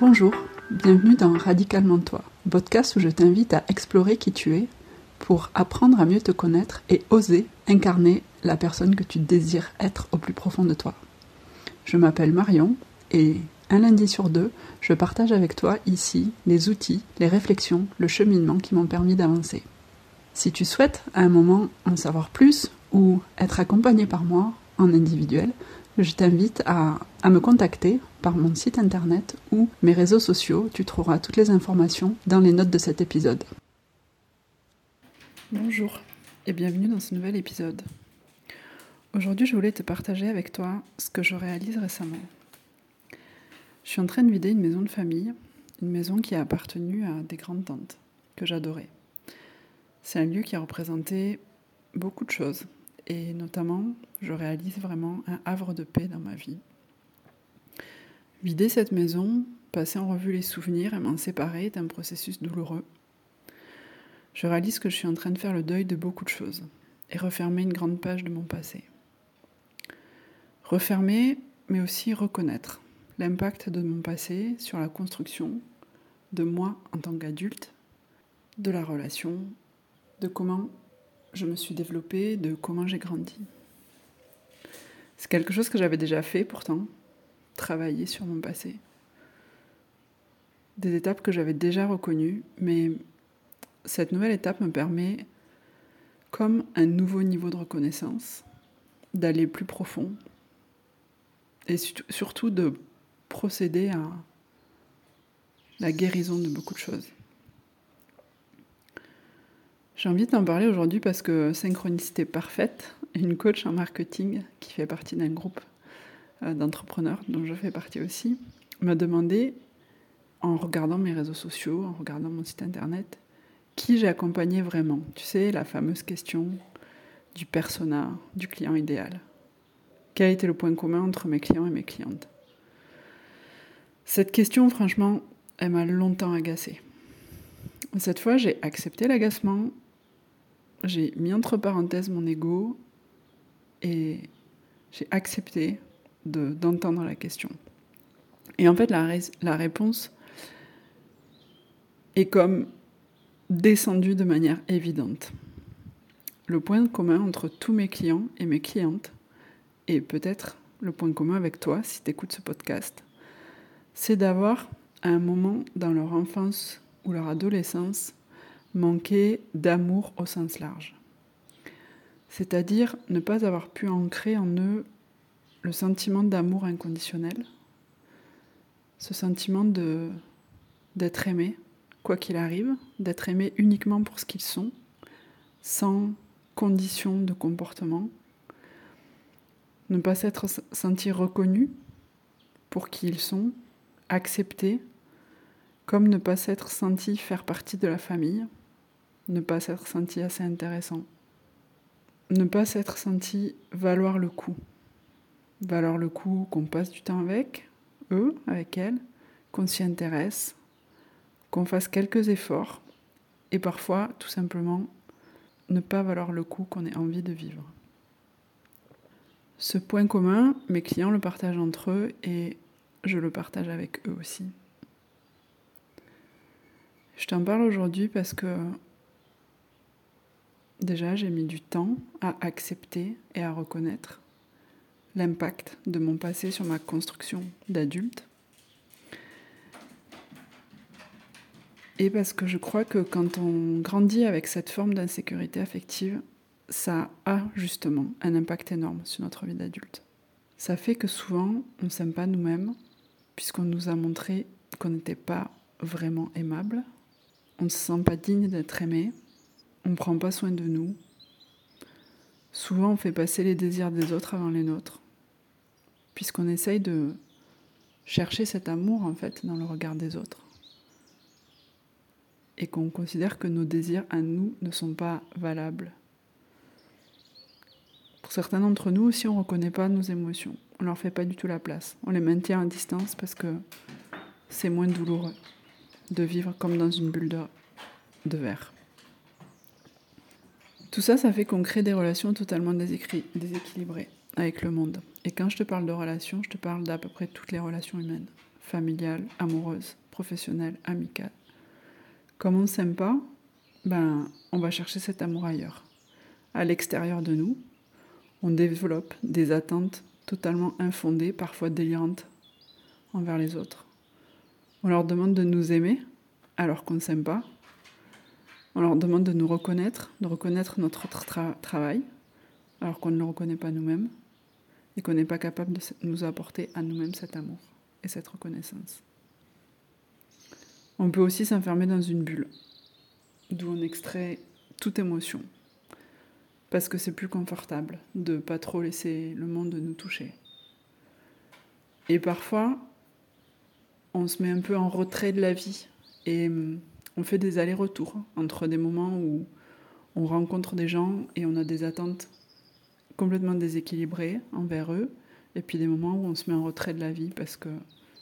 Bonjour, bienvenue dans Radicalement Toi, podcast où je t'invite à explorer qui tu es pour apprendre à mieux te connaître et oser incarner la personne que tu désires être au plus profond de toi. Je m'appelle Marion et un lundi sur deux, je partage avec toi ici les outils, les réflexions, le cheminement qui m'ont permis d'avancer. Si tu souhaites à un moment en savoir plus ou être accompagné par moi en individuel, je t'invite à, me contacter par mon site internet ou mes réseaux sociaux. Tu trouveras toutes les informations dans les notes de cet épisode. Bonjour et bienvenue dans ce nouvel épisode. Aujourd'hui, je voulais te partager avec toi ce que je réalise récemment. Je suis en train de vider une maison de famille, une maison qui a appartenu à des grandes tantes que j'adorais. C'est un lieu qui a représenté beaucoup de choses et notamment, je réalise vraiment un havre de paix dans ma vie. Vider cette maison, passer en revue les souvenirs et m'en séparer est un processus douloureux. Je réalise que je suis en train de faire le deuil de beaucoup de choses et refermer une grande page de mon passé. Refermer, mais aussi reconnaître l'impact de mon passé sur la construction de moi en tant qu'adulte, de la relation, de comment je me suis développée, de comment j'ai grandi. C'est quelque chose que j'avais déjà fait pourtant, travailler sur mon passé. Des étapes que j'avais déjà reconnues, mais cette nouvelle étape me permet, comme un nouveau niveau de reconnaissance, d'aller plus profond et surtout de procéder à la guérison de beaucoup de choses. J'ai envie d'en parler aujourd'hui parce que Synchronicité Parfaite, une coach en marketing qui fait partie d'un groupe euh, d'entrepreneurs dont je fais partie aussi, m'a demandé, en regardant mes réseaux sociaux, en regardant mon site internet, qui j'ai accompagné vraiment. Tu sais, la fameuse question du persona, du client idéal. Quel était le point commun entre mes clients et mes clientes? Cette question, franchement, elle m'a longtemps agacée. Cette fois, j'ai accepté l'agacement j'ai mis entre parenthèses mon ego et j'ai accepté d'entendre la question. Et en fait, la, réponse est comme descendue de manière évidente. Le point commun entre tous mes clients et mes clientes, et peut-être le point commun avec toi si tu écoutes ce podcast, c'est d'avoir à un moment dans leur enfance ou leur adolescence manquer d'amour au sens large. C'est-à-dire ne pas avoir pu ancrer en eux le sentiment d'amour inconditionnel, ce sentiment de d'être aimé, quoi qu'il arrive, d'être aimé uniquement pour ce qu'ils sont, sans condition de comportement, ne pas s'être senti reconnu pour qui ils sont, accepté, comme ne pas s'être senti faire partie de la famille, ne pas s'être senti assez intéressant, ne pas s'être senti valoir le coup, valoir le coup qu'on passe du temps avec eux, avec elles, qu'on s'y intéresse, qu'on fasse quelques efforts et parfois tout simplement ne pas valoir le coup qu'on ait envie de vivre. Ce point commun, mes clients le partagent entre eux et je le partage avec eux aussi. Je t'en parle aujourd'hui parce que Déjà, j'ai mis du temps à accepter et à reconnaître l'impact de mon passé sur ma construction d'adulte. Et parce que je crois que quand on grandit avec cette forme d'insécurité affective, ça a justement un impact énorme sur notre vie d'adulte. Ça fait que souvent, on ne s'aime pas nous-mêmes, puisqu'on nous a montré qu'on n'était pas vraiment aimable, on ne se sent pas digne d'être aimé, on ne prend pas soin de nous. Souvent, on fait passer les désirs des autres avant les nôtres, puisqu'on essaye de chercher cet amour en fait dans le regard des autres. Et qu'on considère que nos désirs à nous ne sont pas valables. Pour certains d'entre nous aussi, on ne reconnaît pas nos émotions. On ne leur fait pas du tout la place. On les maintient à distance parce que c'est moins douloureux. de vivre comme dans une bulle de, verre. Tout ça, ça fait qu'on crée des relations totalement déséquilibrées avec le monde. Et quand je te parle de relations, je te parle d'à peu près toutes les relations humaines, familiales, amoureuses, professionnelles, amicales. Comme on ne s'aime pas, ben, on va chercher cet amour ailleurs. À l'extérieur de nous, on développe des attentes totalement infondées, parfois délirantes, envers les autres. On leur demande de nous aimer alors qu'on ne s'aime pas. On leur demande de nous reconnaître, de reconnaître notre travail alors qu'on ne le reconnaît pas nous-mêmes et qu'on n'est pas capable de nous apporter à nous-mêmes cet amour et cette reconnaissance. On peut aussi s'enfermer dans une bulle, d'où on extrait toute émotion, parce que c'est plus confortable de pas trop laisser le monde nous toucher. Et parfois, on se met un peu en retrait de la vie et hum, on fait des allers-retours entre des moments où on rencontre des gens et on a des attentes complètement déséquilibrées envers eux, et puis des moments où on se met en retrait de la vie parce que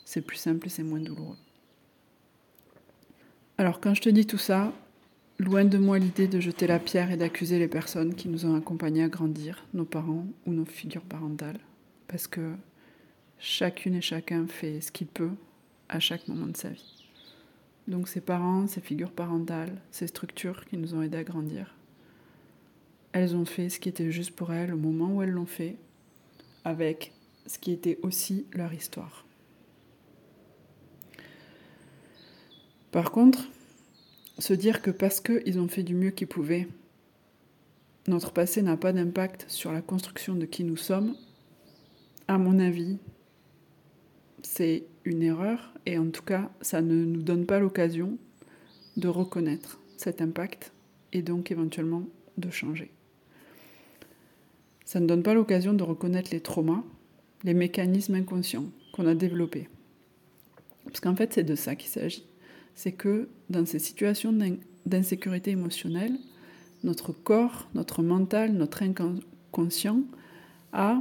c'est plus simple et c'est moins douloureux. Alors quand je te dis tout ça, loin de moi l'idée de jeter la pierre et d'accuser les personnes qui nous ont accompagnés à grandir, nos parents ou nos figures parentales, parce que chacune et chacun fait ce qu'il peut à chaque moment de sa vie. Donc ces parents, ces figures parentales, ces structures qui nous ont aidés à grandir, elles ont fait ce qui était juste pour elles au moment où elles l'ont fait, avec ce qui était aussi leur histoire. Par contre, se dire que parce qu'ils ont fait du mieux qu'ils pouvaient, notre passé n'a pas d'impact sur la construction de qui nous sommes, à mon avis, c'est une erreur et en tout cas, ça ne nous donne pas l'occasion de reconnaître cet impact et donc éventuellement de changer. Ça ne donne pas l'occasion de reconnaître les traumas, les mécanismes inconscients qu'on a développés. Parce qu'en fait, c'est de ça qu'il s'agit c'est que dans ces situations d'insécurité émotionnelle, notre corps, notre mental, notre inconscient a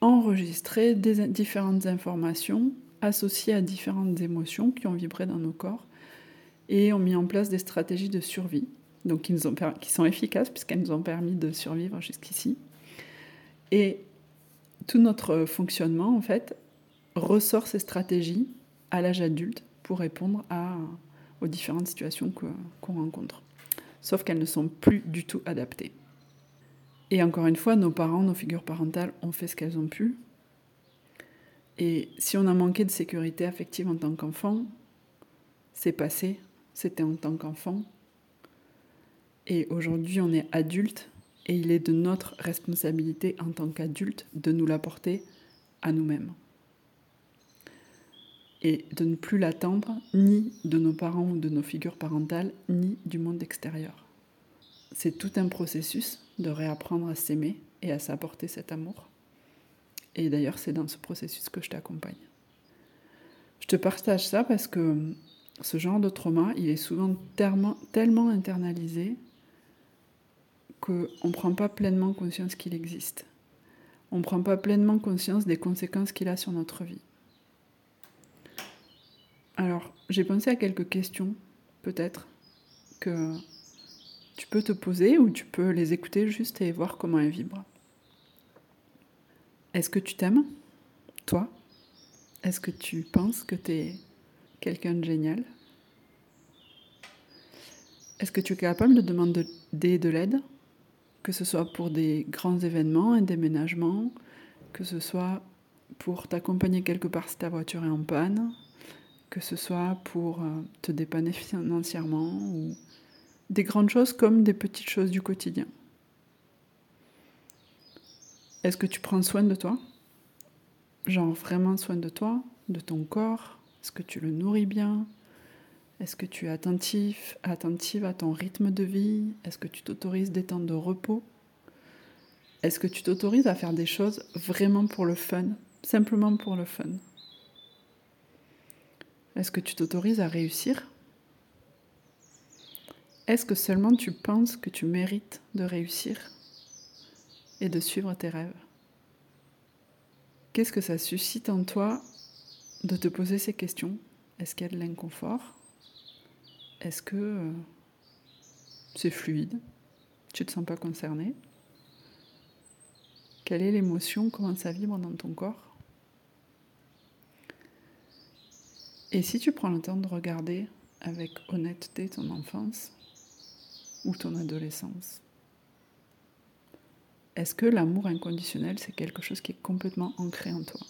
enregistré différentes informations associées à différentes émotions qui ont vibré dans nos corps et ont mis en place des stratégies de survie, donc qui sont efficaces puisqu'elles nous ont permis de survivre jusqu'ici. Et tout notre fonctionnement, en fait, ressort ces stratégies à l'âge adulte pour répondre aux différentes situations qu'on rencontre. Sauf qu'elles ne sont plus du tout adaptées. Et encore une fois, nos parents, nos figures parentales ont fait ce qu'elles ont pu. Et si on a manqué de sécurité affective en tant qu'enfant, c'est passé, c'était en tant qu'enfant. Et aujourd'hui, on est adulte et il est de notre responsabilité en tant qu'adulte de nous l'apporter à nous-mêmes et de ne plus l'attendre ni de nos parents ou de nos figures parentales, ni du monde extérieur. C'est tout un processus de réapprendre à s'aimer et à s'apporter cet amour. Et d'ailleurs, c'est dans ce processus que je t'accompagne. Je te partage ça parce que ce genre de trauma, il est souvent tellement, internalisé qu'on ne prend pas pleinement conscience qu'il existe. On ne prend pas pleinement conscience des conséquences qu'il a sur notre vie. Alors, j'ai pensé à quelques questions, peut-être, que tu peux te poser ou tu peux les écouter juste et voir comment elles vibrent. Est-ce que tu t'aimes, toi? Est-ce que tu penses que tu es quelqu'un de génial? Est-ce que tu es capable de demander de l'aide? Que ce soit pour des grands événements, un déménagement, que ce soit pour t'accompagner quelque part si ta voiture est en panne, que ce soit pour euh, te dépanner financièrement ou des grandes choses comme des petites choses du quotidien. Est-ce que tu prends soin de toi? Genre vraiment soin de toi, de ton corps? Est-ce que tu le nourris bien? Est-ce que tu es attentif, attentive à ton rythme de vie? Est-ce que tu t'autorises des temps de repos? Est-ce que tu t'autorises à faire des choses vraiment pour le fun? Simplement pour le fun est-ce que tu t'autorises à réussir? Est-ce que seulement tu penses que tu mérites de réussir et de suivre tes rêves? Qu'est-ce que ça suscite en toi de te poser ces questions? Est-ce qu'il y a de l'inconfort? Est-ce que euh, c'est fluide? Tu ne te sens pas concerné? Quelle est l'émotion? Comment ça vibre dans ton corps? Et si tu prends le temps de regarder avec honnêteté ton enfance ou ton adolescence, est-ce que l'amour inconditionnel, c'est quelque chose qui est complètement ancré en toi?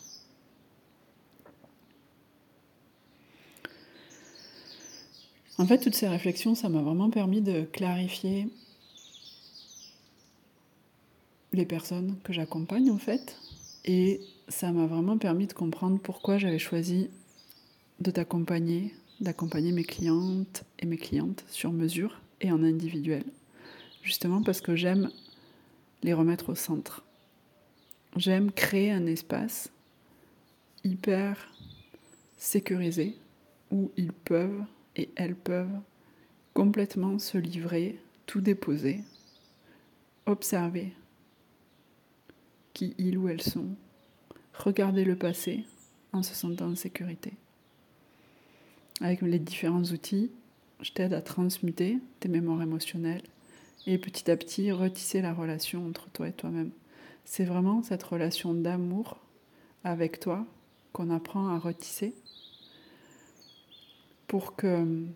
En fait, toutes ces réflexions, ça m'a vraiment permis de clarifier les personnes que j'accompagne en fait. Et ça m'a vraiment permis de comprendre pourquoi j'avais choisi de t'accompagner, d'accompagner mes clientes et mes clientes sur mesure et en individuel. Justement parce que j'aime les remettre au centre. J'aime créer un espace hyper sécurisé où ils peuvent et elles peuvent complètement se livrer, tout déposer, observer qui ils ou elles sont, regarder le passé en se sentant en sécurité. Avec les différents outils, je t'aide à transmuter tes mémoires émotionnelles et petit à petit retisser la relation entre toi et toi-même. C'est vraiment cette relation d'amour avec toi qu'on apprend à retisser pour que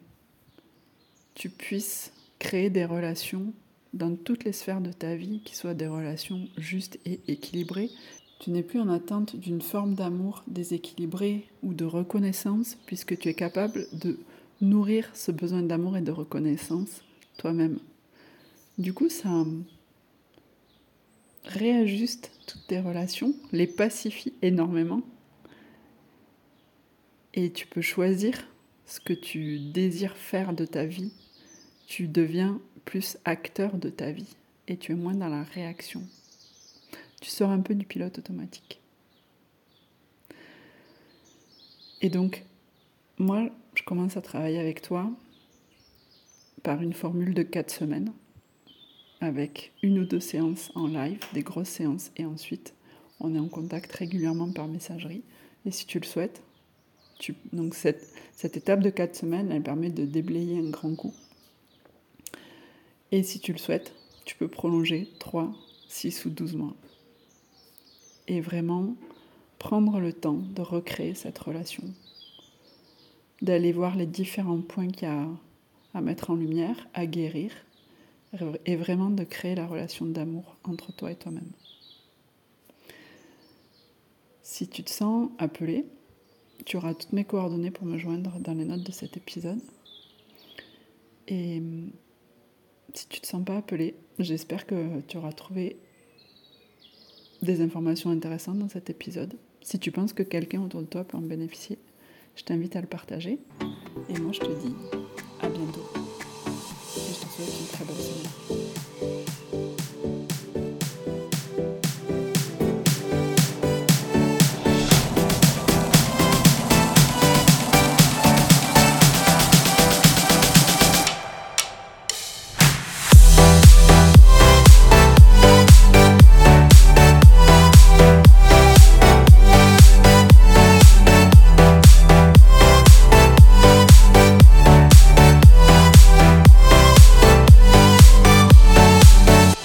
tu puisses créer des relations dans toutes les sphères de ta vie qui soient des relations justes et équilibrées. Tu n'es plus en attente d'une forme d'amour déséquilibré ou de reconnaissance puisque tu es capable de nourrir ce besoin d'amour et de reconnaissance toi-même. Du coup, ça réajuste toutes tes relations, les pacifie énormément et tu peux choisir ce que tu désires faire de ta vie, tu deviens plus acteur de ta vie et tu es moins dans la réaction. Tu sors un peu du pilote automatique. Et donc, moi, je commence à travailler avec toi par une formule de 4 semaines, avec une ou deux séances en live, des grosses séances, et ensuite on est en contact régulièrement par messagerie. Et si tu le souhaites, cette, cette étape de 4 semaines, elle permet de déblayer un grand coup. Et si tu le souhaites, tu peux prolonger 3, 6 ou 12 mois. Et vraiment prendre le temps de recréer cette relation, d'aller voir les différents points qu'il y a à mettre en lumière, à guérir, et vraiment de créer la relation d'amour entre toi et toi-même. Si tu te sens appelé, tu auras toutes mes coordonnées pour me joindre dans les notes de cet épisode. Et si tu ne te sens pas appelé, j'espère que tu auras trouvé des informations intéressantes dans cet épisode. Si tu penses que quelqu'un autour de toi peut en bénéficier, je t'invite à le partager. Et moi, je te dis à bientôt. Et je te souhaite une très bonne semaine.